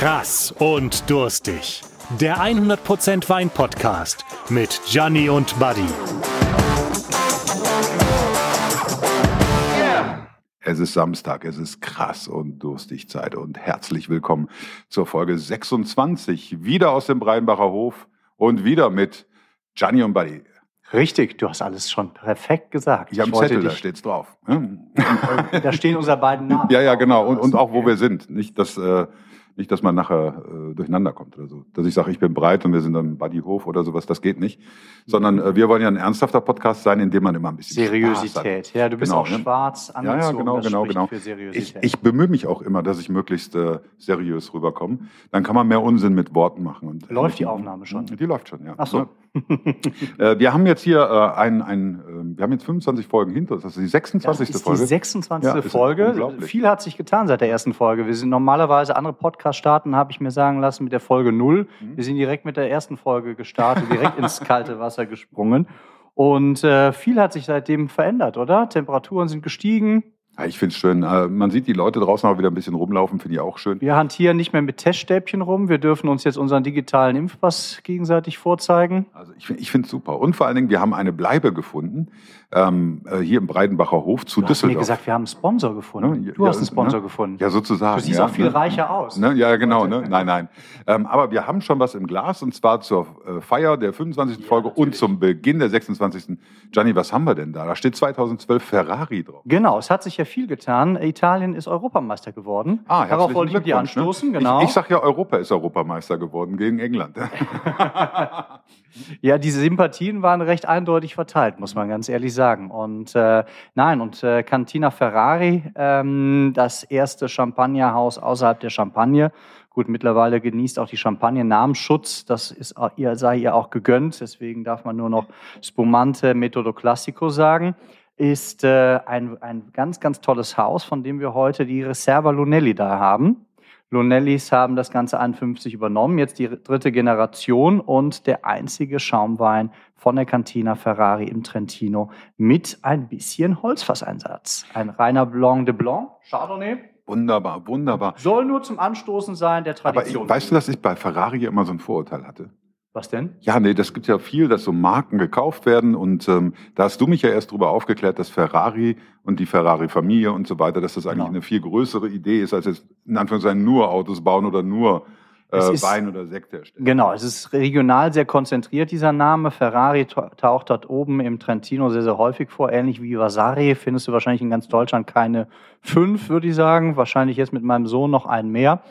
Krass und durstig. Der 100% Wein Podcast mit Gianni und Buddy. Es ist Samstag, es ist krass und durstig Zeit und herzlich willkommen zur Folge 26, wieder aus dem Breinbacher Hof und wieder mit Gianni und Buddy. Richtig, du hast alles schon perfekt gesagt. Ich habe einen Zettel, da steht's drauf. da stehen unsere beiden Namen. Ja, ja, genau. Und, und auch, wo wir sind. Nicht, dass äh, nicht, dass man nachher äh, durcheinander kommt oder so. Dass ich sage, ich bin breit und wir sind dann Buddyhof oder sowas, das geht nicht. Sondern äh, wir wollen ja ein ernsthafter Podcast sein, in dem man immer ein bisschen Seriosität. Ja, du bist genau, auch ne? schwarz angezogen. Ja, ja, genau, das genau, genau. Für Ich, ich bemühe mich auch immer, dass ich möglichst äh, seriös rüberkomme. Dann kann man mehr Unsinn mit Worten machen. Und, läuft die Aufnahme schon? Die läuft schon, ja. Ach so. Äh, wir haben jetzt hier äh, ein, ein äh, wir haben jetzt 25 Folgen hinter uns. Das ist die 26. Das ist Folge. Die 26. Ja, Folge. Viel hat sich getan seit der ersten Folge. Wir sind normalerweise andere Podcast starten, habe ich mir sagen lassen, mit der Folge 0. Mhm. Wir sind direkt mit der ersten Folge gestartet, direkt ins kalte Wasser gesprungen. Und äh, viel hat sich seitdem verändert, oder? Temperaturen sind gestiegen. Ja, ich finde es schön. Äh, man sieht die Leute draußen auch wieder ein bisschen rumlaufen, finde ich auch schön. Wir hantieren nicht mehr mit Teststäbchen rum. Wir dürfen uns jetzt unseren digitalen Impfpass gegenseitig vorzeigen. Also ich, ich finde es super. Und vor allen Dingen, wir haben eine Bleibe gefunden, ähm, äh, hier im Breidenbacher Hof zu du Düsseldorf. Du hast mir gesagt, wir haben einen Sponsor gefunden. Ne? Du ja, hast einen Sponsor ne? gefunden. Ja, sozusagen. Du siehst ja, auch viel ne? reicher aus. Ne? Ja, genau. Ne? Nein, nein. Ähm, aber wir haben schon was im Glas und zwar zur äh, Feier der 25. Ja, Folge natürlich. und zum Beginn der 26. Gianni, was haben wir denn da? Da steht 2012 Ferrari drauf. Genau, es hat sich ja viel getan. Italien ist Europameister geworden. Ah, Darauf wollte ich dir ne? anstoßen, genau. Ich, ich sage ja, Europa ist Europameister geworden gegen England. ja, diese Sympathien waren recht eindeutig verteilt, muss man ganz ehrlich sagen. Und äh, nein, und äh, Cantina Ferrari, ähm, das erste Champagnerhaus außerhalb der Champagne. Gut, mittlerweile genießt auch die Champagne Namensschutz. Das ist, ihr, sei ihr auch gegönnt. Deswegen darf man nur noch Spumante Metodo Classico sagen ist äh, ein, ein ganz, ganz tolles Haus, von dem wir heute die Reserva Lunelli da haben. Lunellis haben das Ganze 51 übernommen, jetzt die dritte Generation und der einzige Schaumwein von der Cantina Ferrari im Trentino mit ein bisschen Holzfasseinsatz. Ein reiner Blanc de Blanc, Chardonnay. Wunderbar, wunderbar. Soll nur zum Anstoßen sein der Tradition. Aber ich, weißt du, dass ich bei Ferrari immer so ein Vorurteil hatte? Was denn? Ja, nee, das gibt ja viel, dass so Marken gekauft werden und ähm, da hast du mich ja erst darüber aufgeklärt, dass Ferrari und die Ferrari-Familie und so weiter, dass das eigentlich genau. eine viel größere Idee ist, als jetzt in Anführungszeichen nur Autos bauen oder nur äh, ist, Wein oder Sekt herstellen. Genau, es ist regional sehr konzentriert, dieser Name. Ferrari taucht dort oben im Trentino sehr, sehr häufig vor. Ähnlich wie Vasari findest du wahrscheinlich in ganz Deutschland keine fünf, würde ich sagen. Wahrscheinlich jetzt mit meinem Sohn noch einen mehr.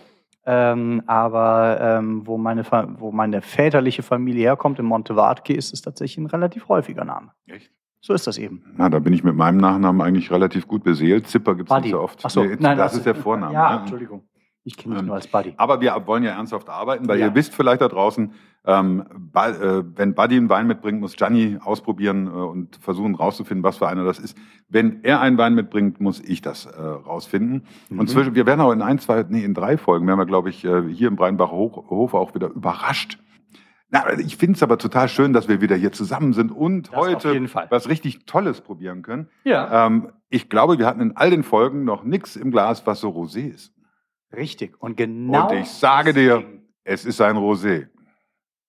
Ähm, aber ähm, wo, meine, wo meine väterliche Familie herkommt, in Montevarchi, ist es tatsächlich ein relativ häufiger Name. Echt? So ist das eben. Na, da bin ich mit meinem Nachnamen eigentlich relativ gut beseelt. Zipper gibt es nicht so oft. Ach so, nee, nein, das, das ist der Vorname. Ja, ne? Entschuldigung. Ich kenne mich ähm, nur als Buddy. Aber wir wollen ja ernsthaft arbeiten, weil ja. ihr wisst vielleicht da draußen, ähm, äh, wenn Buddy einen Wein mitbringt, muss Gianni ausprobieren äh, und versuchen rauszufinden, was für einer das ist. Wenn er einen Wein mitbringt, muss ich das äh, rausfinden. Mhm. Und zwischen, wir werden auch in ein, zwei, nee, in drei Folgen, werden wir, glaube ich, äh, hier im Breinbacher Hof auch wieder überrascht. Na, ich finde es aber total schön, dass wir wieder hier zusammen sind und das heute was richtig Tolles probieren können. Ja. Ähm, ich glaube, wir hatten in all den Folgen noch nichts im Glas, was so rosé ist. Richtig. Und genau. Und ich sage dir, es ist ein Rosé.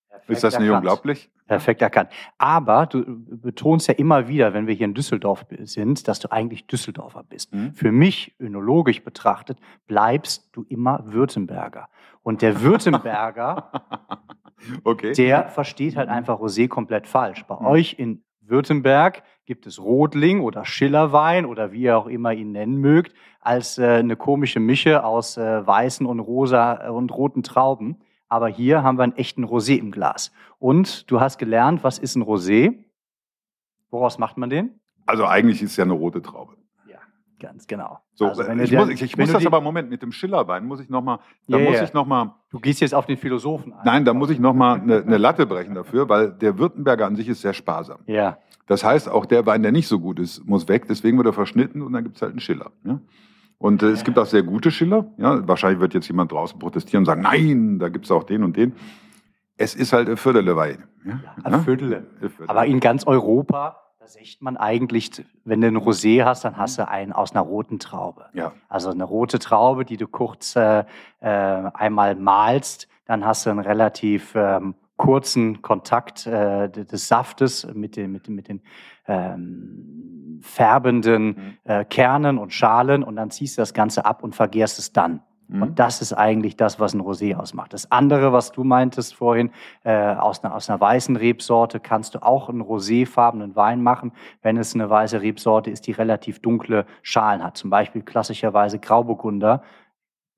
Perfekt ist das nicht erkannt. unglaublich? Perfekt erkannt. Aber du betonst ja immer wieder, wenn wir hier in Düsseldorf sind, dass du eigentlich Düsseldorfer bist. Mhm. Für mich, önologisch betrachtet, bleibst du immer Württemberger. Und der Württemberger, okay. der versteht halt einfach Rosé komplett falsch. Bei mhm. euch in Württemberg gibt es Rotling oder Schillerwein oder wie ihr auch immer ihn nennen mögt, als äh, eine komische Mische aus äh, weißen und rosa äh, und roten Trauben. Aber hier haben wir einen echten Rosé im Glas. Und du hast gelernt, was ist ein Rosé? Woraus macht man den? Also eigentlich ist es ja eine rote Traube. Ja, ganz genau. So, also ich, der, muss, ich, ich muss das aber, Moment, mit dem Schillerwein muss ich nochmal, da yeah, muss ich nochmal. Du gehst jetzt auf den Philosophen ein. Nein, da muss ich nochmal eine, eine Latte brechen dafür, weil der Württemberger an sich ist sehr sparsam. Ja. Das heißt, auch der Wein, der nicht so gut ist, muss weg, deswegen wird er verschnitten und dann gibt es halt einen Schiller. Ja? Und äh, es gibt auch sehr gute Schiller. Ja, wahrscheinlich wird jetzt jemand draußen protestieren und sagen, nein, da gibt es auch den und den. Es ist halt ein Viertele Wein. Ja, ein Viertele. Aber in ganz Europa Da sieht man eigentlich, wenn du ein Rosé hast, dann hast du einen aus einer roten Traube. Ja. Also eine rote Traube, die du kurz äh, äh, einmal malst, dann hast du einen relativ ähm, kurzen Kontakt äh, des Saftes mit den, mit, mit den ähm, färbenden Mhm. äh, Kernen und Schalen und dann ziehst du das Ganze ab und vergärst es dann. Mhm. Und das ist eigentlich das, was ein Rosé ausmacht. Das andere, was du meintest vorhin, äh, aus, einer, aus einer weißen Rebsorte kannst du auch einen roséfarbenen Wein machen, wenn es eine weiße Rebsorte ist, die relativ dunkle Schalen hat. Zum Beispiel klassischerweise Grauburgunder.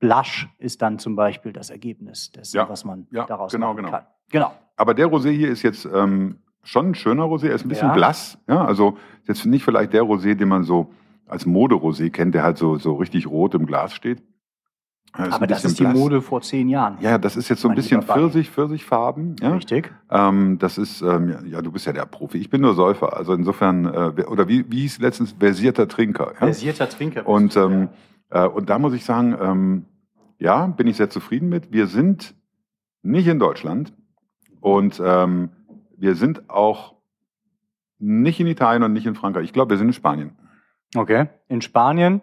Blush ist dann zum Beispiel das Ergebnis dessen, Ja, was man ja, daraus genau, machen genau. kann. Genau. Aber der Rosé hier ist jetzt ähm, schon ein schöner Rosé. Er ist ein bisschen Ja. blass. Ja, also jetzt nicht vielleicht der Rosé, den man so als Mode-Rosé kennt, der halt so, so richtig rot im Glas steht. Er Aber das ist die blass. Mode vor zehn Jahren. Ja, das ist jetzt so ein bisschen. Pfirsich, Pfirsichfarben. Ja? Richtig. Ähm, das ist, ähm, ja, du bist ja der Profi. Ich bin nur Säufer. Also insofern, äh, oder wie, wie hieß letztens, versierter Trinker. Ja? Versierter Trinker. Und, ähm, äh, und da muss ich sagen, ähm, ja, bin ich sehr zufrieden mit. Wir sind nicht in Deutschland und ähm, wir sind auch nicht in Italien und nicht in Frankreich. Ich glaube, wir sind in Spanien. Okay, in Spanien.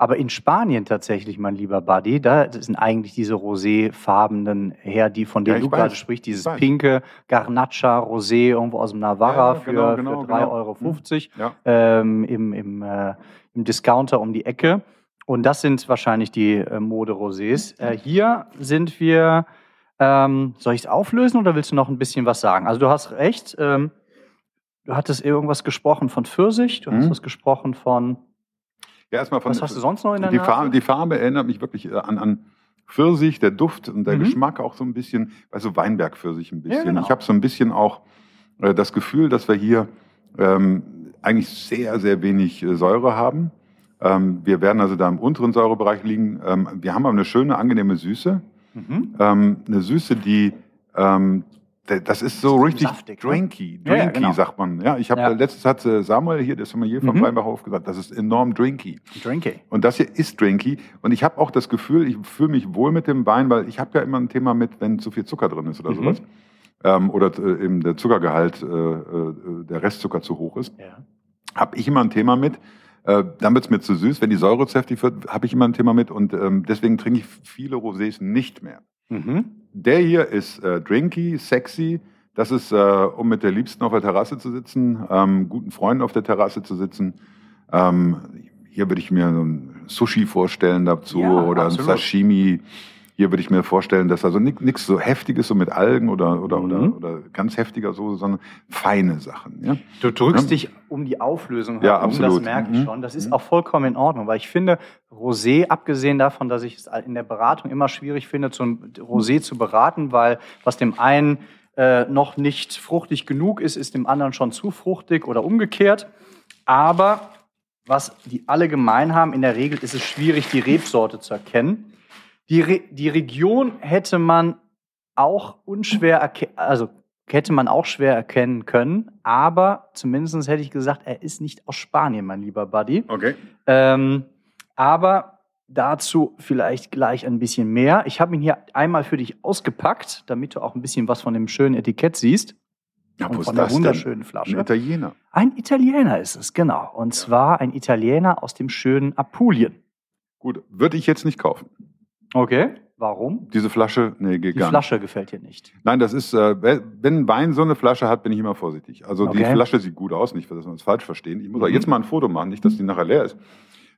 Aber in Spanien tatsächlich, mein lieber Buddy, da sind eigentlich diese roséfarbenen her, die von Ja, denen ich du gerade sprichst, dieses pinke Garnacha Rosé irgendwo aus dem Navarra Ja, genau, für, genau, für genau. 3,50 Euro Ja. ähm, im, im, äh, im Discounter um die Ecke. Und das sind wahrscheinlich die äh, Mode-Rosés. Äh, hier sind wir, ähm, soll ich es auflösen oder willst du noch ein bisschen was sagen? Also du hast recht, ähm, du hattest irgendwas gesprochen von Pfirsich, du hast Mhm. was gesprochen von, Ja, erstmal von was hast du sonst noch in der die, Nase? Farbe, die Farbe erinnert mich wirklich äh, an, an Pfirsich, der Duft und der Mhm. Geschmack auch so ein bisschen, also Weinberg-Pfirsich ein bisschen. genau. Ich habe so ein bisschen auch äh, das Gefühl, dass wir hier ähm, eigentlich sehr, sehr wenig äh, Säure haben. Ähm, wir werden also da im unteren Säurebereich liegen. Ähm, wir haben aber eine schöne, angenehme Süße. Mhm. Ähm, eine Süße, die ähm, das ist so richtig saftig, ne? drinky, Ja, drinky genau. sagt man. Ja, ich habe Ja. letztens hat äh, Samuel hier, der Sommelier vom Mhm. Weinbachhof gesagt, das ist enorm drinky. Drinky. Und das hier ist drinky. Und ich habe auch das Gefühl, ich fühle mich wohl mit dem Wein, weil ich habe ja immer ein Thema mit, wenn zu viel Zucker drin ist oder Mhm. sowas. Ähm, oder äh, eben der Zuckergehalt, äh, äh, der Restzucker zu hoch ist, Ja. habe ich immer ein Thema mit. Äh, dann wird es mir zu süß. Wenn die Säure zu heftig wird, habe ich immer ein Thema mit. Und ähm, deswegen trinke ich viele Rosés nicht mehr. Mhm. Der hier ist äh, drinky, sexy. Das ist, äh, um mit der Liebsten auf der Terrasse zu sitzen, ähm, guten Freunden auf der Terrasse zu sitzen. Ähm, hier würde ich mir so ein Sushi vorstellen dazu Ja, oder absolut. ein Sashimi. Hier würde ich mir vorstellen, dass also nichts so Heftiges, so mit Algen oder, oder, Mhm. oder, oder ganz heftiger Soße, sondern feine Sachen. Ja? Du drückst Ja. dich um die Auflösung Ja, herum, absolut. das merke ich Mhm. schon. Das ist Mhm. auch vollkommen in Ordnung, weil ich finde, Rosé, abgesehen davon, dass ich es in der Beratung immer schwierig finde, zum Rosé zu beraten, weil was dem einen äh, noch nicht fruchtig genug ist, ist dem anderen schon zu fruchtig oder umgekehrt. Aber was die alle gemein haben, in der Regel ist es schwierig, die Rebsorte zu erkennen. Die, Re die Region hätte man auch unschwer erkennen, also hätte man auch schwer erkennen können, aber zumindest hätte ich gesagt, er ist nicht aus Spanien, mein lieber Buddy. Okay. Ähm, aber dazu vielleicht gleich ein bisschen mehr. Ich habe ihn hier einmal für dich ausgepackt, damit du auch ein bisschen was von dem schönen Etikett siehst. Ja, und wo von ist der das denn? wunderschönen Ein Flasche. Italiener. Ein Italiener ist es, genau. Und zwar ein Italiener aus dem schönen Apulien. Gut, würde ich jetzt nicht kaufen. Okay. Warum? Diese Flasche, nee, geht Die gar nicht. Flasche gefällt dir nicht. Nein, das ist, äh, wenn ein Wein so eine Flasche hat, bin ich immer vorsichtig. Also die Okay. Flasche sieht gut aus, nicht, dass wir uns falsch verstehen. Ich muss auch Mhm. jetzt mal ein Foto machen, nicht, dass die nachher leer ist.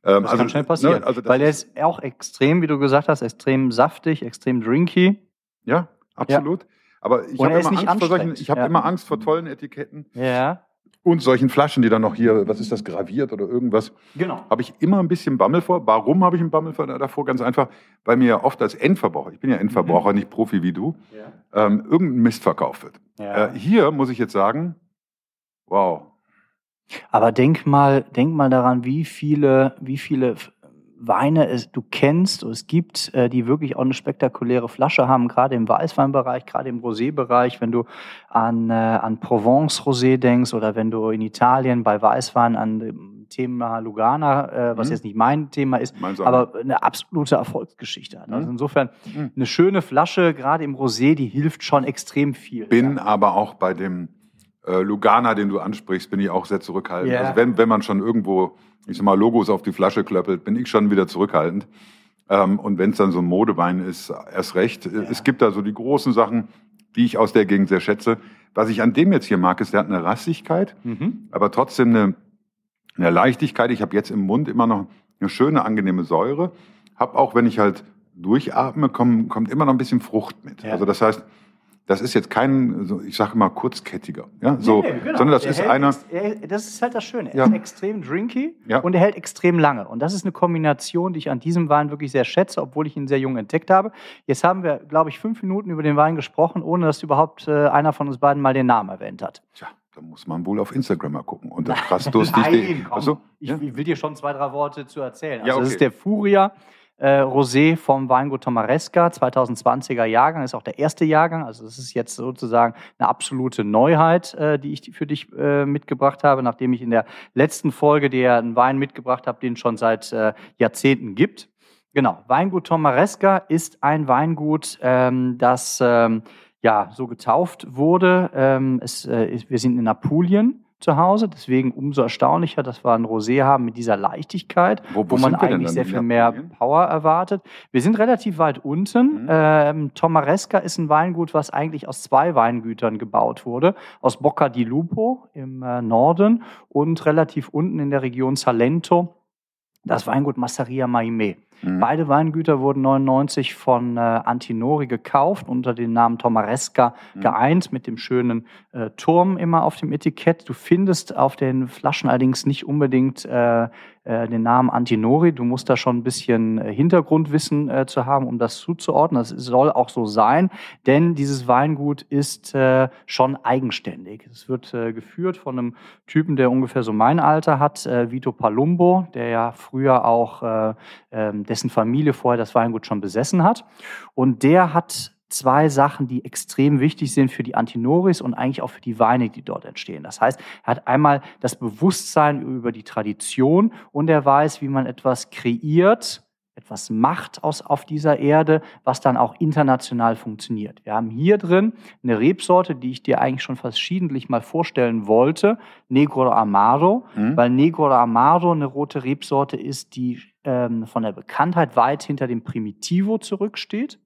Ähm, Das kann schnell passieren. ne, also weil der ist, auch extrem, wie du gesagt hast, extrem saftig, extrem drinky. ja, absolut. Aber ich habe er immer, nicht Angst vor solchen, anstrengend. ich habe Ja. immer Angst vor tollen Etiketten Ja. Und solchen Flaschen, die dann noch hier, was ist das, graviert oder irgendwas. Genau. Habe ich immer ein bisschen Bammel vor. Warum habe ich einen Bammel vor davor? Ganz einfach, weil mir ja oft als Endverbraucher, ich bin ja Endverbraucher, nicht Profi wie du, Ja. ähm, irgendein Mist verkauft wird. Ja. Äh, hier muss ich jetzt sagen, wow, Aber denk mal, denk mal daran, wie viele, wie viele Weine es du kennst, es gibt, äh, die wirklich auch eine spektakuläre Flasche haben, gerade im Weißweinbereich, gerade im Rosé-Bereich, wenn du an, äh, an Provence-Rosé denkst oder wenn du in Italien bei Weißwein an dem Thema Lugana, äh, was Mhm. jetzt nicht mein Thema ist, aber eine absolute Erfolgsgeschichte hat. Also Mhm. insofern Mhm. eine schöne Flasche, gerade im Rosé, die hilft schon extrem viel. bin Ja. aber auch bei dem äh, Lugana, den du ansprichst, bin ich auch sehr zurückhaltend. Yeah. Also wenn, wenn man schon irgendwo, ich sag mal, Logos auf die Flasche klöppelt, bin ich schon wieder zurückhaltend. Ähm, und wenn es dann so ein Modewein ist, erst recht. Yeah. Es gibt da so die großen Sachen, die ich aus der Gegend sehr schätze. Was ich an dem jetzt hier mag, ist, der hat eine Rassigkeit, mhm. aber trotzdem eine, eine Leichtigkeit. Ich habe jetzt im Mund immer noch eine schöne, angenehme Säure. Hab auch, wenn ich halt durchatme, komm, kommt immer noch ein bisschen Frucht mit. Ja. Also das heißt, das ist jetzt kein, ich sage mal, kurzkettiger, ja, so, nee, genau. sondern das der ist einer. Ex, er, das ist halt das Schöne. Er ja. ist extrem drinky ja. und er hält extrem lange. Und das ist eine Kombination, die ich an diesem Wein wirklich sehr schätze, obwohl ich ihn sehr jung entdeckt habe. Jetzt haben wir, glaube ich, fünf Minuten über den Wein gesprochen, ohne dass überhaupt äh, einer von uns beiden mal den Namen erwähnt hat. Tja. Da muss man wohl auf Instagram mal gucken. Und das krass durstig. Nein, komm. Also, ich, ich, will dir schon zwei, drei Worte zu erzählen. Also ja, okay. Das ist der Furia äh, Rosé vom Weingut Tomaresca, 2020er Jahrgang, ist auch der erste Jahrgang. Also das ist jetzt sozusagen eine absolute Neuheit, äh, die ich für dich äh, mitgebracht habe, nachdem ich in der letzten Folge dir einen Wein mitgebracht habe, den es schon seit äh, Jahrzehnten gibt. Genau, Weingut Tomaresca ist ein Weingut, ähm, das ähm, ja so getauft wurde. Ähm, es, äh, wir sind in Apulien zu Hause. Deswegen umso erstaunlicher, dass wir ein Rosé haben mit dieser Leichtigkeit, wo, wo, wo man eigentlich sehr viel mehr Power erwartet. Wir sind relativ weit unten. Mhm. Ähm, Tomaresca ist ein Weingut, was eigentlich aus zwei Weingütern gebaut wurde. Aus Bocca di Lupo im äh, Norden und relativ unten in der Region Salento das Weingut Massaria Maime. Mhm. Beide Weingüter wurden 99 von äh, Antinori gekauft, unter dem Namen Tomaresca mhm. geeint, mit dem schönen äh, Turm immer auf dem Etikett. Du findest auf den Flaschen allerdings nicht unbedingt äh, äh, den Namen Antinori. Du musst da schon ein bisschen äh, Hintergrundwissen äh, zu haben, um das zuzuordnen. Das soll auch so sein, denn dieses Weingut ist äh, schon eigenständig. Es wird äh, geführt von einem Typen, der ungefähr so mein Alter hat, äh, Vito Palumbo, der ja früher auch, äh, äh, dessen Familie vorher das Weingut schon besessen hat. Und der hat zwei Sachen, die extrem wichtig sind für die Antinoris und eigentlich auch für die Weine, die dort entstehen. Das heißt, er hat einmal das Bewusstsein über die Tradition und er weiß, wie man etwas kreiert, etwas macht aus, auf dieser Erde, was dann auch international funktioniert. Wir haben hier drin eine Rebsorte, die ich dir eigentlich schon verschiedentlich mal vorstellen wollte, Negro Amaro, mhm. weil Negro Amaro eine rote Rebsorte ist, die ähm, von der Bekanntheit weit hinter dem Primitivo zurücksteht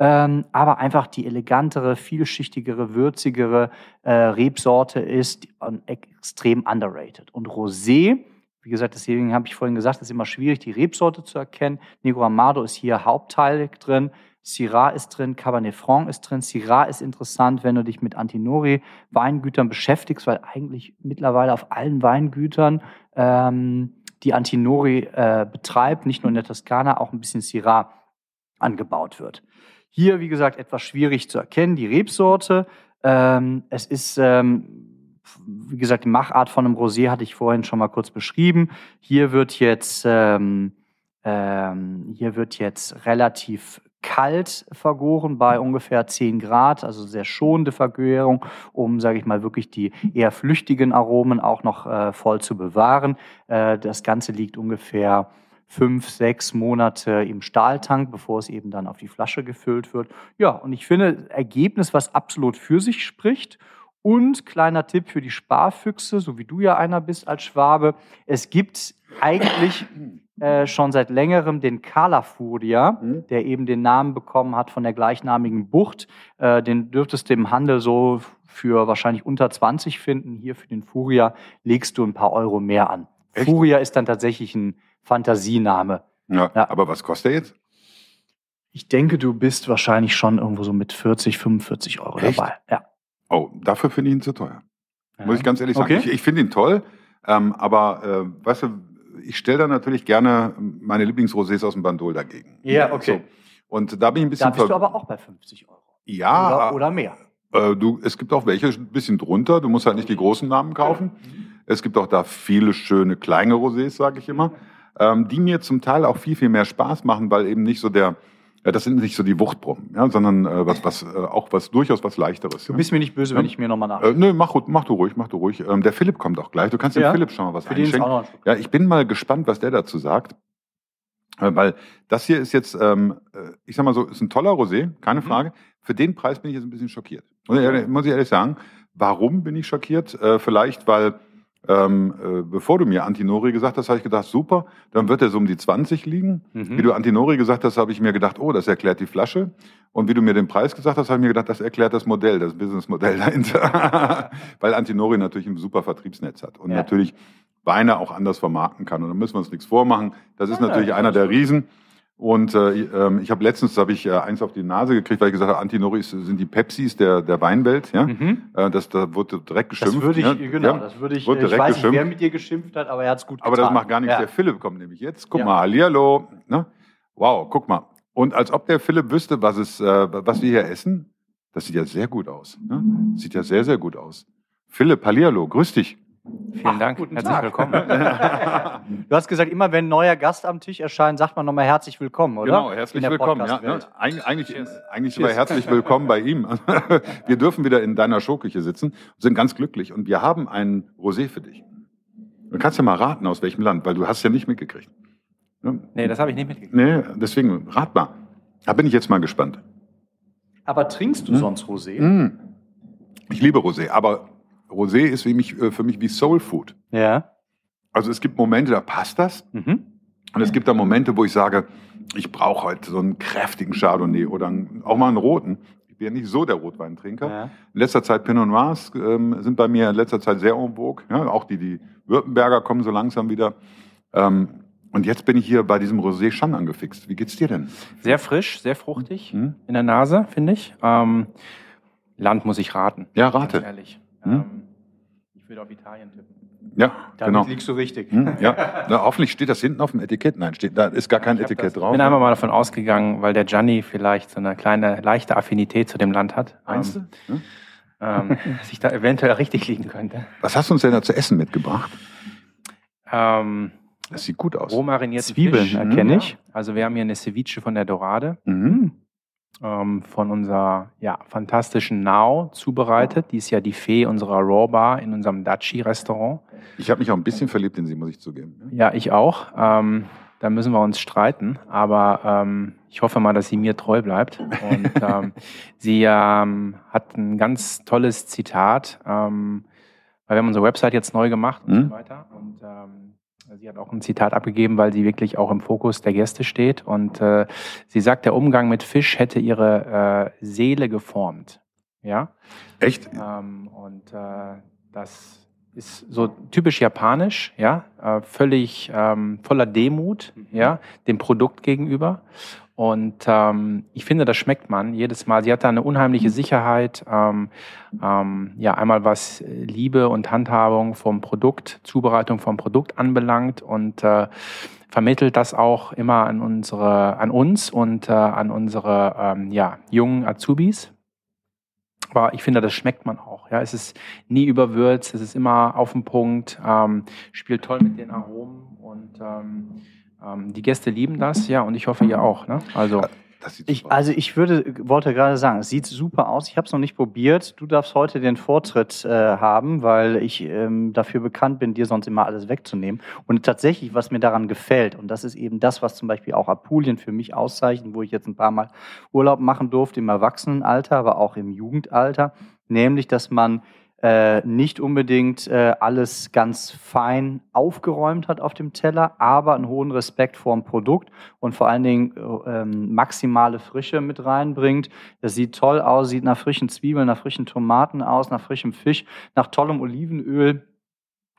ähm, aber einfach die elegantere, vielschichtigere, würzigere äh, Rebsorte ist und extrem underrated. Und Rosé, wie gesagt, deswegen habe ich vorhin gesagt, es ist immer schwierig, die Rebsorte zu erkennen. Negro Amado ist hier hauptteilig drin. Syrah ist drin, Cabernet Franc ist drin. Syrah ist interessant, wenn du dich mit Antinori-Weingütern beschäftigst, weil eigentlich mittlerweile auf allen Weingütern ähm, die Antinori äh, betreibt, nicht nur in der Toskana, auch ein bisschen Syrah angebaut wird. Hier, wie gesagt, etwas schwierig zu erkennen, die Rebsorte. Ähm, es ist, ähm, wie gesagt, die Machart von einem Rosé hatte ich vorhin schon mal kurz beschrieben. Hier wird jetzt, ähm, ähm hier wird jetzt relativ kalt vergoren bei ungefähr 10 Grad, also sehr schonende Vergärung, um, sage ich mal, wirklich die eher flüchtigen Aromen auch noch äh, voll zu bewahren. Äh, das Ganze liegt ungefähr fünf, sechs Monate im Stahltank, bevor es eben dann auf die Flasche gefüllt wird. Ja, und ich finde Ergebnis, was absolut für sich spricht. Und kleiner Tipp für die Sparfüchse, so wie du ja einer bist als Schwabe, es gibt eigentlich äh, schon seit längerem den Kalafuria, mhm. der eben den Namen bekommen hat von der gleichnamigen Bucht. Äh, den dürftest du im Handel so für wahrscheinlich unter 20 finden. Hier für den Furia legst du ein paar Euro mehr an. Echt? Furia ist dann tatsächlich ein Fantasiename. Ja, ja, aber was kostet er jetzt? Ich denke, du bist wahrscheinlich schon irgendwo so mit 40, 45 Euro Echt? dabei. Ja. Oh, dafür finde ich ihn zu teuer. Ja. Muss ich ganz ehrlich sagen. Okay. Ich, ich finde ihn toll, ähm, aber äh, weißt du, ich stelle da natürlich gerne meine Lieblingsrosés aus dem Bandol dagegen. Ja, okay. So. Und da bin ich ein bisschen. Da bist du aber auch bei 50 Euro. Ja. Oder, oder mehr. Äh, du, es gibt auch welche ein bisschen drunter. Du musst halt nicht die großen Namen kaufen. Mhm. Es gibt auch da viele schöne kleine Rosés, sage ich immer ähm, die mir zum Teil auch viel, viel mehr Spaß machen, weil eben nicht so der, ja, das sind nicht so die Wuchtbrummen, ja, sondern äh, was, was, äh, auch was durchaus was leichteres. Du bist ja. mir nicht böse, wenn ich mir nochmal nach. Äh, nö, mach, mach du ruhig, mach du ruhig. Ähm, der Philipp kommt auch gleich. Du kannst dem Philipp schon mal was Für einschenken. Ja, ich bin mal gespannt, was der dazu sagt. Äh, weil das hier ist jetzt, ähm, äh, ich sag mal so, ist ein toller Rosé, keine mhm. Frage. Für den Preis bin ich jetzt ein bisschen schockiert. Muss ich ehrlich, muss ich ehrlich sagen. Warum bin ich schockiert? Äh, vielleicht, weil ähm, äh, bevor du mir Antinori gesagt hast, habe ich gedacht, super, dann wird er so um die 20 liegen. Mhm. Wie du Antinori gesagt hast, habe ich mir gedacht, oh, das erklärt die Flasche. Und wie du mir den Preis gesagt hast, habe ich mir gedacht, das erklärt das Modell, das Businessmodell dahinter. Weil Antinori natürlich ein super Vertriebsnetz hat und ja. natürlich Weine auch anders vermarkten kann. Und da müssen wir uns nichts vormachen. Das ist ja, natürlich ja, einer der Riesen. Und äh, ähm, ich habe letztens habe ich äh, eins auf die Nase gekriegt, weil ich gesagt habe, Antinoris sind die Pepsis der der Weinwelt. Ja, mhm. äh, das da wurde direkt geschimpft. Das würde ich ja? genau, das würde ich. Wurde ich weiß geschimpft. nicht, wer mit dir geschimpft hat, aber er hat's gut getan. Aber das macht gar nichts. Ja. Der Philipp kommt nämlich jetzt. Guck ja. mal, Hallihallo. Ne? Wow, guck mal. Und als ob der Philipp wüsste, was es, äh, was wir hier essen. Das sieht ja sehr gut aus. Ne? Sieht ja sehr sehr gut aus. Philipp, Hallihallo, grüß dich. Vielen Ach, Dank, herzlich Tag. willkommen. du hast gesagt, immer wenn ein neuer Gast am Tisch erscheint, sagt man nochmal herzlich willkommen, oder? Genau, herzlich willkommen. Ja, ne? Eig eigentlich eigentlich Cheers. herzlich willkommen bei ihm. Wir dürfen wieder in deiner Showküche sitzen, sind ganz glücklich und wir haben ein Rosé für dich. Du kannst ja mal raten, aus welchem Land, weil du hast ja nicht mitgekriegt. Ne? Nee, das habe ich nicht mitgekriegt. Nee, deswegen, rat mal. Da bin ich jetzt mal gespannt. Aber trinkst du hm? sonst Rosé? Hm. Ich liebe Rosé, aber Rosé ist für mich, äh, für mich wie Soul Food. Ja. Also es gibt Momente, da passt das. Mhm. Und es gibt da Momente, wo ich sage, ich brauche heute so einen kräftigen Chardonnay oder auch mal einen roten. Ich bin ja nicht so der Rotweintrinker. Ja. In letzter Zeit Pinot Noirs ähm, sind bei mir in letzter Zeit sehr en vogue. Ja, auch die, die Württemberger kommen so langsam wieder. Ähm, und jetzt bin ich hier bei diesem Rosé Chan angefixt. Wie geht's dir denn? Sehr frisch, sehr fruchtig mhm. in der Nase, finde ich. Ähm, Land muss ich raten. Ja, rate. Ehrlich. Hm? Ähm, ich würde auf Italien tippen. Ja, Damit genau. liegst du richtig. Hm, ja, Na, hoffentlich steht das hinten auf dem Etikett. Nein, steht, da ist gar kein Etikett das, drauf. Ich bin einmal mal davon ausgegangen, weil der Gianni vielleicht so eine kleine, leichte Affinität zu dem Land hat. Meinst ähm, du? Hm? Ähm, dass ich da eventuell richtig liegen könnte. Was hast du uns denn da zu essen mitgebracht? Ähm, das sieht gut aus. Rohmarinierte Zwiebeln Fisch, erkenne ich. Also wir haben hier eine Ceviche von der Dorade. Mhm ähm, von unserer ja, fantastischen Nao zubereitet. Die ist ja die Fee unserer Raw Bar in unserem Dachi-Restaurant. Ich habe mich auch ein bisschen verliebt in sie, muss ich zugeben. Ja, ich auch. Ähm, da müssen wir uns streiten, aber ähm, ich hoffe mal, dass sie mir treu bleibt. Und ähm, sie ähm, hat ein ganz tolles Zitat, ähm, weil wir haben unsere Website jetzt neu gemacht und mhm. so weiter. Und Sie hat auch ein Zitat abgegeben, weil sie wirklich auch im Fokus der Gäste steht. Und äh, sie sagt, der Umgang mit Fisch hätte ihre äh, Seele geformt. Ja. Echt? Ähm, und äh, das ist so typisch japanisch, ja, äh, völlig ähm, voller Demut, mhm. ja, dem Produkt gegenüber. Und ähm, ich finde, das schmeckt man jedes Mal. Sie hat da eine unheimliche Sicherheit. Ähm, ähm, ja, einmal was Liebe und Handhabung vom Produkt, Zubereitung vom Produkt anbelangt und äh, vermittelt das auch immer an unsere, an uns und äh, an unsere ähm, ja, jungen Azubis. Aber ich finde, das schmeckt man auch. Ja, es ist nie überwürzt, es ist immer auf den Punkt, ähm, spielt toll mit den Aromen und ähm, ähm, die Gäste lieben das, ja, und ich hoffe, ihr auch. Ne? Also. Ich, also ich würde, wollte gerade sagen, es sieht super aus. Ich habe es noch nicht probiert. Du darfst heute den Vortritt äh, haben, weil ich ähm, dafür bekannt bin, dir sonst immer alles wegzunehmen. Und tatsächlich, was mir daran gefällt, und das ist eben das, was zum Beispiel auch Apulien für mich auszeichnet, wo ich jetzt ein paar Mal Urlaub machen durfte im Erwachsenenalter, aber auch im Jugendalter, nämlich, dass man äh, nicht unbedingt äh, alles ganz fein aufgeräumt hat auf dem Teller, aber einen hohen Respekt vor dem Produkt und vor allen Dingen äh, ähm, maximale Frische mit reinbringt. Das sieht toll aus, sieht nach frischen Zwiebeln, nach frischen Tomaten aus, nach frischem Fisch, nach tollem Olivenöl.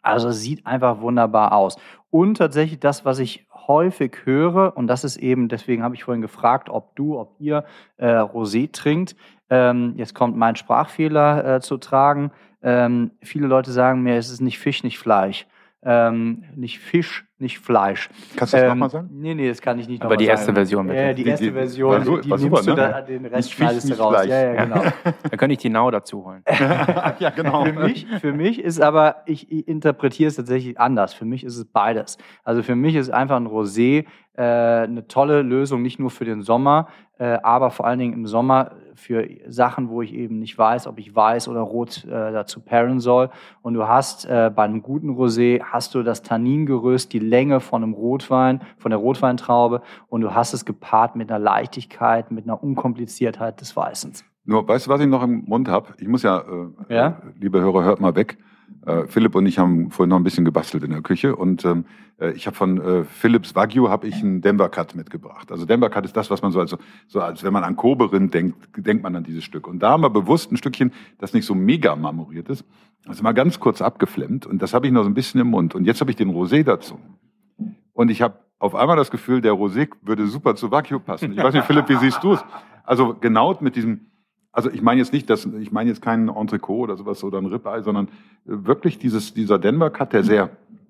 Also sieht einfach wunderbar aus. Und tatsächlich das, was ich häufig höre, und das ist eben, deswegen habe ich vorhin gefragt, ob du, ob ihr äh, Rosé trinkt. Ähm, jetzt kommt mein Sprachfehler äh, zu tragen. Ähm, viele Leute sagen mir, es ist nicht Fisch, nicht Fleisch. Ähm, nicht Fisch, nicht Fleisch. Kannst du das ähm, nochmal sagen? Nee, nee, das kann ich nicht nochmal sagen. Aber die erste Version bitte. Ja, die, die erste die, Version, die, die, nimmst ne? da, den Rest schneidest du raus. Ja, ja, genau. da könnte ich die Now dazu holen. ja, genau. Für mich, für mich ist aber, ich, ich, interpretiere es tatsächlich anders. Für mich ist es beides. Also für mich ist einfach ein Rosé äh, eine tolle Lösung, nicht nur für den Sommer, äh, aber vor allen Dingen im Sommer für Sachen, wo ich eben nicht weiß, ob ich weiß oder rot äh, dazu pairen soll. Und du hast äh, bei einem guten Rosé hast du das Tanningerüst, die Länge von einem Rotwein, von der Rotweintraube und du hast es gepaart mit einer Leichtigkeit, mit einer Unkompliziertheit des Weißens. Nur, weißt du, was ich noch im Mund habe? Ich muss ja, äh, ja? Äh, liebe Hörer, hört mal weg. Äh, Philipp und ich haben vorhin noch ein bisschen gebastelt in der Küche und ähm, äh, ich habe von äh, Philips Wagyu habe ich einen Denver Cut mitgebracht. Also Denver Cut ist das, was man so als, so als wenn man an Koberin denkt, denkt man an dieses Stück. Und da haben wir bewusst ein Stückchen, das nicht so mega marmoriert ist, also mal ganz kurz abgeflemmt und das habe ich noch so ein bisschen im Mund. Und jetzt habe ich den Rosé dazu. Und ich habe auf einmal das Gefühl, der Rosé würde super zu Wagyu passen. Ich weiß nicht, Philipp, wie siehst du es? Also genau mit diesem also ich meine jetzt nicht, dass ich meine jetzt keinen Entrecot oder sowas oder ein Ribeye, sondern wirklich dieses dieser Denver Cut, der sehr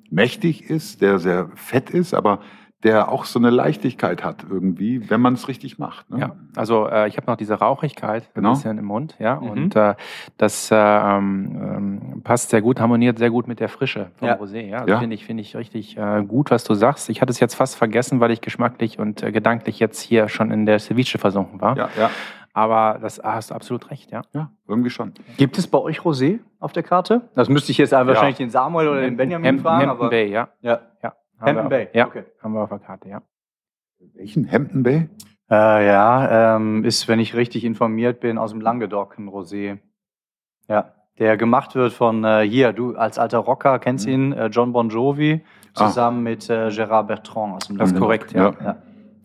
mächtig ist, der sehr fett ist, aber der auch so eine Leichtigkeit hat irgendwie, wenn man es richtig macht. Ne? Ja, also äh, ich habe noch diese Rauchigkeit genau. ein bisschen im Mund, ja, mhm. und äh, das äh, ähm, passt sehr gut, harmoniert sehr gut mit der Frische vom ja. Rosé. Ja, also ja. finde ich finde ich richtig äh, gut, was du sagst. Ich hatte es jetzt fast vergessen, weil ich geschmacklich und äh, gedanklich jetzt hier schon in der Ceviche versunken war. Ja, ja. Aber das hast du absolut recht, ja. Ja, irgendwie schon. Gibt es bei euch Rosé auf der Karte? Das müsste ich jetzt ja. wahrscheinlich den Samuel oder den Benjamin Hem fragen. Hampton Bay, ja. Ja. ja. Hampton Bay, ja. Okay. Haben wir auf der Karte, ja. Welchen Hampton Bay? Äh, ja, ähm, ist, wenn ich richtig informiert bin, aus dem Languedoc ein Rosé. Ja, der gemacht wird von äh, hier, du als alter Rocker kennst mhm. ihn, äh, John Bon Jovi, ah. zusammen ah. mit äh, Gérard Bertrand aus dem Languedoc. Das ist korrekt, ja. ja.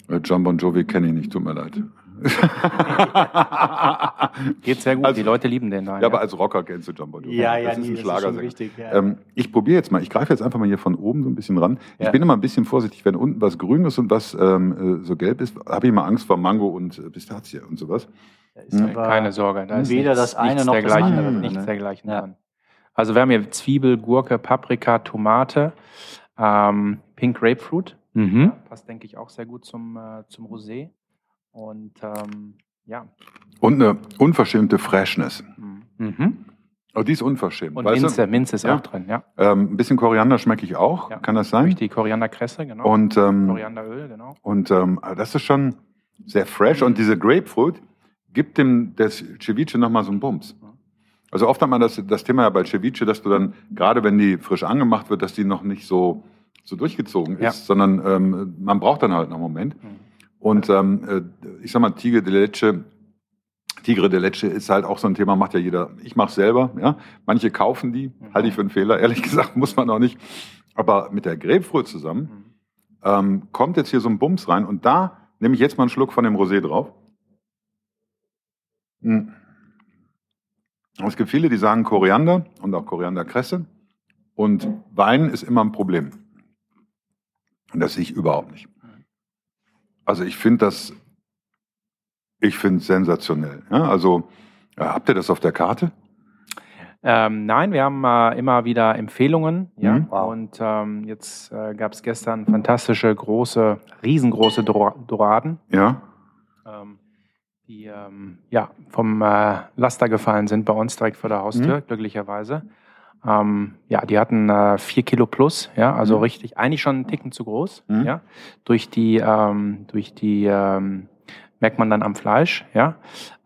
ja. Äh, John Bon Jovi kenne ich nicht, tut mir leid. Geht sehr gut, also, die Leute lieben den. Da, ja, ja, aber als Rocker kennst du John Bon Jovi. Ja, ja, das nee, ist ein Schlager. Richtig, ja. ähm, ich probiere jetzt mal, ich greife jetzt einfach mal hier von oben so ein bisschen ran. Ja. Ich bin immer ein bisschen vorsichtig, wenn unten was grün ist und was ähm, äh, so gelb ist, habe ich mal Angst vor Mango und äh, Pistazie und sowas. Hm. Keine Sorge, da ist weder nichts, das eine noch das andere. Nichts ne? dergleichen dran. Also wir haben hier Zwiebel, Gurke, Paprika, Tomate, ähm, Pink Grapefruit. Mhm. passt, denke ich, auch sehr gut zum, äh, zum Rosé. Und ähm, ja. Und eine unverschämte Freshness. Mhm. mhm. Oh, die ist unverschämt. Und Minze, Minze ist ja. auch drin, ja. Ähm, ein bisschen Koriander schmecke ich auch, ja. kann das sein? Durch die Korianderkresse, genau. Und, ähm, Korianderöl, genau. Und ähm, das ist schon sehr fresh. Mhm. Und diese Grapefruit gibt dem das Ceviche nochmal so einen Bums. Also oft hat man das, das Thema ja bei Ceviche, dass du dann, gerade wenn die frisch angemacht wird, dass die noch nicht so, so durchgezogen ist, ja. sondern ähm, man braucht dann halt noch einen Moment. Mhm. Und ähm, äh, ich sag mal, Tigre de Leche, Tigre de Leche ist halt auch so ein Thema, macht ja jeder. Ich mache selber, ja. Manche kaufen die, mhm. halte ich für einen Fehler. Ehrlich gesagt, muss man auch nicht. Aber mit der Grapefruit zusammen mhm. ähm, kommt jetzt hier so ein Bums rein und da nehme ich jetzt mal einen Schluck von dem Rosé drauf. Mhm. Es gibt viele, die sagen Koriander und auch Korianderkresse. Und Wein ist immer ein Problem. Und das sehe ich überhaupt nicht. Also ich finde das, ich finde sensationell. Ja, also äh, habt ihr das auf der Karte? Ähm, nein, wir haben äh, immer wieder Empfehlungen. Ja? Mhm. Wow. Und ähm, jetzt äh, gab es gestern fantastische, große, riesengroße Dor Doraden. Ja. Ähm, die ähm, ja, vom äh, Laster gefallen sind bei uns direkt vor der Haustür, mhm. glücklicherweise. Ähm, ja, die hatten äh, vier Kilo plus, ja, also mhm. richtig, eigentlich schon einen Ticken zu groß, mhm. ja. Durch die, ähm, durch die ähm, merkt man dann am Fleisch, ja.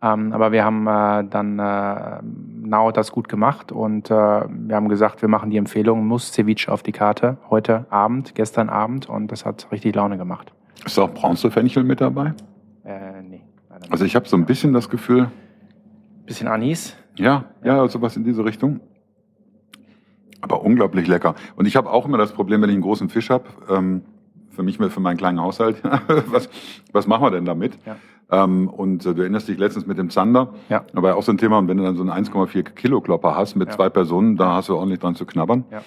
Ähm, aber wir haben äh, dann äh, Nau das gut gemacht und äh, wir haben gesagt, wir machen die Empfehlung, muss Ceviche auf die Karte heute Abend, gestern Abend und das hat richtig Laune gemacht. Ist auch Bronzefenchel mit dabei? Äh, nee. Also ich habe so ein bisschen das Gefühl. Bisschen Anis? Ja, ja, sowas in diese Richtung. Aber unglaublich lecker. Und ich habe auch immer das Problem, wenn ich einen großen Fisch habe, ähm, für mich, für meinen kleinen Haushalt, was, was machen wir denn damit? Ja. Ähm, und äh, du erinnerst dich letztens mit dem Zander, ja. da war ja auch so ein Thema, und wenn du dann so einen 1,4 Kilo Klopper hast mit ja. zwei Personen, da hast du ordentlich dran zu knabbern. Ja.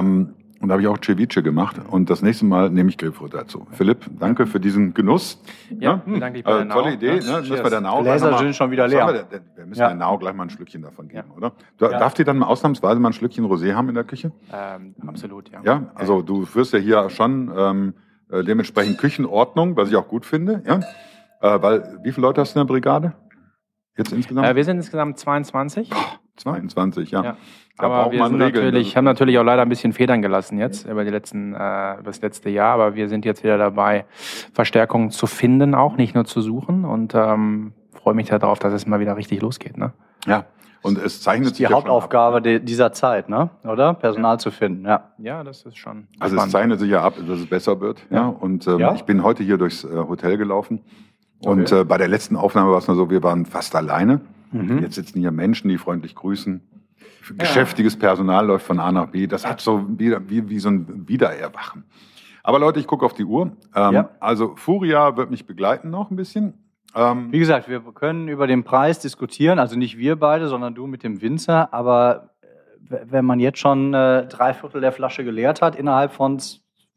Ähm, und da habe ich auch Ceviche gemacht. Und das nächste Mal nehme ich Grillfrucht dazu. Philipp, danke für diesen Genuss. Ja, ja? danke ich bei also, Tolle Idee. Ja, ne? bei der Nau Gläser sind schon wieder leer. Wir, wir, müssen ja. der Nau gleich mal ein Schlückchen davon geben, ja. oder? Du, ja. Darf die dann mal ausnahmsweise mal ein Schlückchen Rosé haben in der Küche? Ähm, absolut, ja. Ja, also du führst ja hier schon ähm, äh, dementsprechend Küchenordnung, was ich auch gut finde. Ja? Äh, weil, wie viele Leute hast du in der Brigade? Jetzt insgesamt? Äh, wir sind insgesamt 22. Boah, 22, ja. ja. aber wir sind natürlich, haben natürlich auch leider ein bisschen Federn gelassen jetzt über die letzten, äh, das letzte Jahr, aber wir sind jetzt wieder dabei, Verstärkungen zu finden, auch nicht nur zu suchen und ähm, freue mich darauf, dass es mal wieder richtig losgeht. Ne? Ja. Und es zeichnet sich die Hauptaufgabe dieser Zeit, ne? oder? Personal ja. zu finden. Ja. ja, das ist schon. Also spannend. es zeichnet sich ja ab, dass es besser wird. Ja. ja? Und ähm, ja? ich bin heute hier durchs äh, Hotel gelaufen. Und okay. äh, bei der letzten Aufnahme war es nur so, wir waren fast alleine. Mhm. Jetzt sitzen hier Menschen, die freundlich grüßen. Geschäftiges Personal läuft von A nach B. Das hat so wie, wie, wie so ein Wiedererwachen. Aber Leute, ich gucke auf die Uhr. Ähm, ja. Also Furia wird mich begleiten noch ein bisschen. Ähm, wie gesagt, wir können über den Preis diskutieren, also nicht wir beide, sondern du mit dem Winzer. Aber äh, wenn man jetzt schon äh, drei Viertel der Flasche geleert hat innerhalb von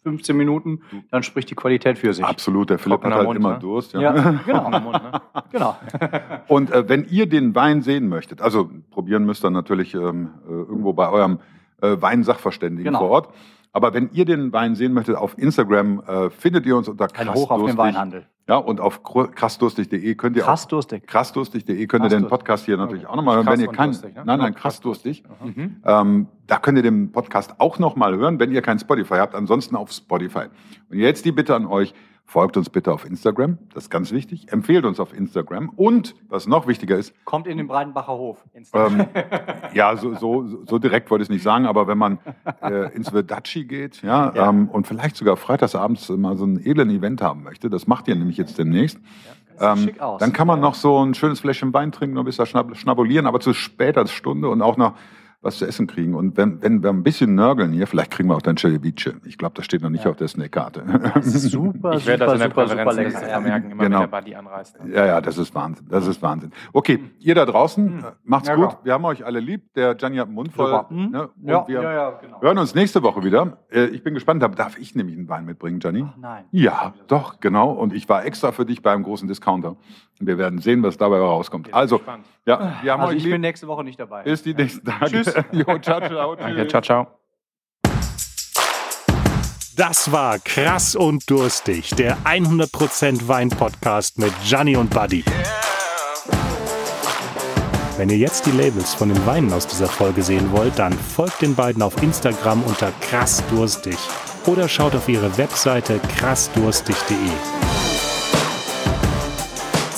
15 Minuten, dann spricht die Qualität für sich. Absolut, der Philipp hat halt Mund, immer ne? Durst. Ja, ja genau. Mund, ne? genau. Und äh, wenn ihr den Wein sehen möchtet, also probieren müsst ihr natürlich ähm, äh, irgendwo bei eurem äh, Weinsachverständigen genau. vor Ort. Aber wenn ihr den Wein sehen möchtet, auf Instagram äh, findet ihr uns unter Ein Hoch auf den Weinhandel. Ja, und auf krassdurstig.de könnt ihr krassdurstig. krassdurstig.de könnt ihr den Podcast hier natürlich auch nochmal hören, wenn ihr kein durstig, ne? nein nein krassdurstig. Mhm. Ähm, da könnt ihr den Podcast auch nochmal hören, wenn ihr kein Spotify habt. Ansonsten auf Spotify. Und jetzt die Bitte an euch: Folgt uns bitte auf Instagram, das ist ganz wichtig. Empfehlt uns auf Instagram. Und, was noch wichtiger ist... Kommt in den Breidenbacher Hof. Ähm, ja, so, so, so direkt wollte ich es nicht sagen, aber wenn man äh, ins Verdaci geht ja, ja. Ähm, und vielleicht sogar freitagsabends mal so ein edlen Event haben möchte, das macht ihr nämlich jetzt demnächst, ja, ähm, dann kann man noch so ein schönes Fläschchen Wein trinken, noch ein bisschen schnabulieren, aber zu später Stunde und auch noch was zu essen kriegen. Und wenn, wenn wir ein bisschen nörgeln hier, vielleicht kriegen wir auch dann Ceviche. Ich glaube, das steht noch nicht ja. auf der Snake-Karte. Super, ich werde das in der super, Präferenz super vermerken, immer genau. wenn der Buddy anreist. Ja, ja, das ist Wahnsinn. Das ist Wahnsinn. Okay, ihr da draußen, hm. macht's ja, gut. Genau. Wir haben euch alle lieb. Der Gianni hat einen Mund voll. Hm. Ne? Ja, wir ja, ja, genau. hören uns nächste Woche wieder. Äh, ich bin gespannt. Darf ich nämlich einen Wein mitbringen, Gianni? Ach, nein. Ja, doch, genau. Und ich war extra für dich beim großen Discounter. Wir werden sehen, was dabei rauskommt. Also, ja, wir haben also ich bin nächste Woche nicht dabei. Bis die nächsten Tage. Tschüss. jo, ciao, ciao. Danke, ciao, ciao. Das war Krass und Durstig, der 100% Wein-Podcast mit Gianni und Buddy. Wenn ihr jetzt die Labels von den Weinen aus dieser Folge sehen wollt, dann folgt den beiden auf Instagram unter krassdurstig oder schaut auf ihre Webseite krassdurstig.de.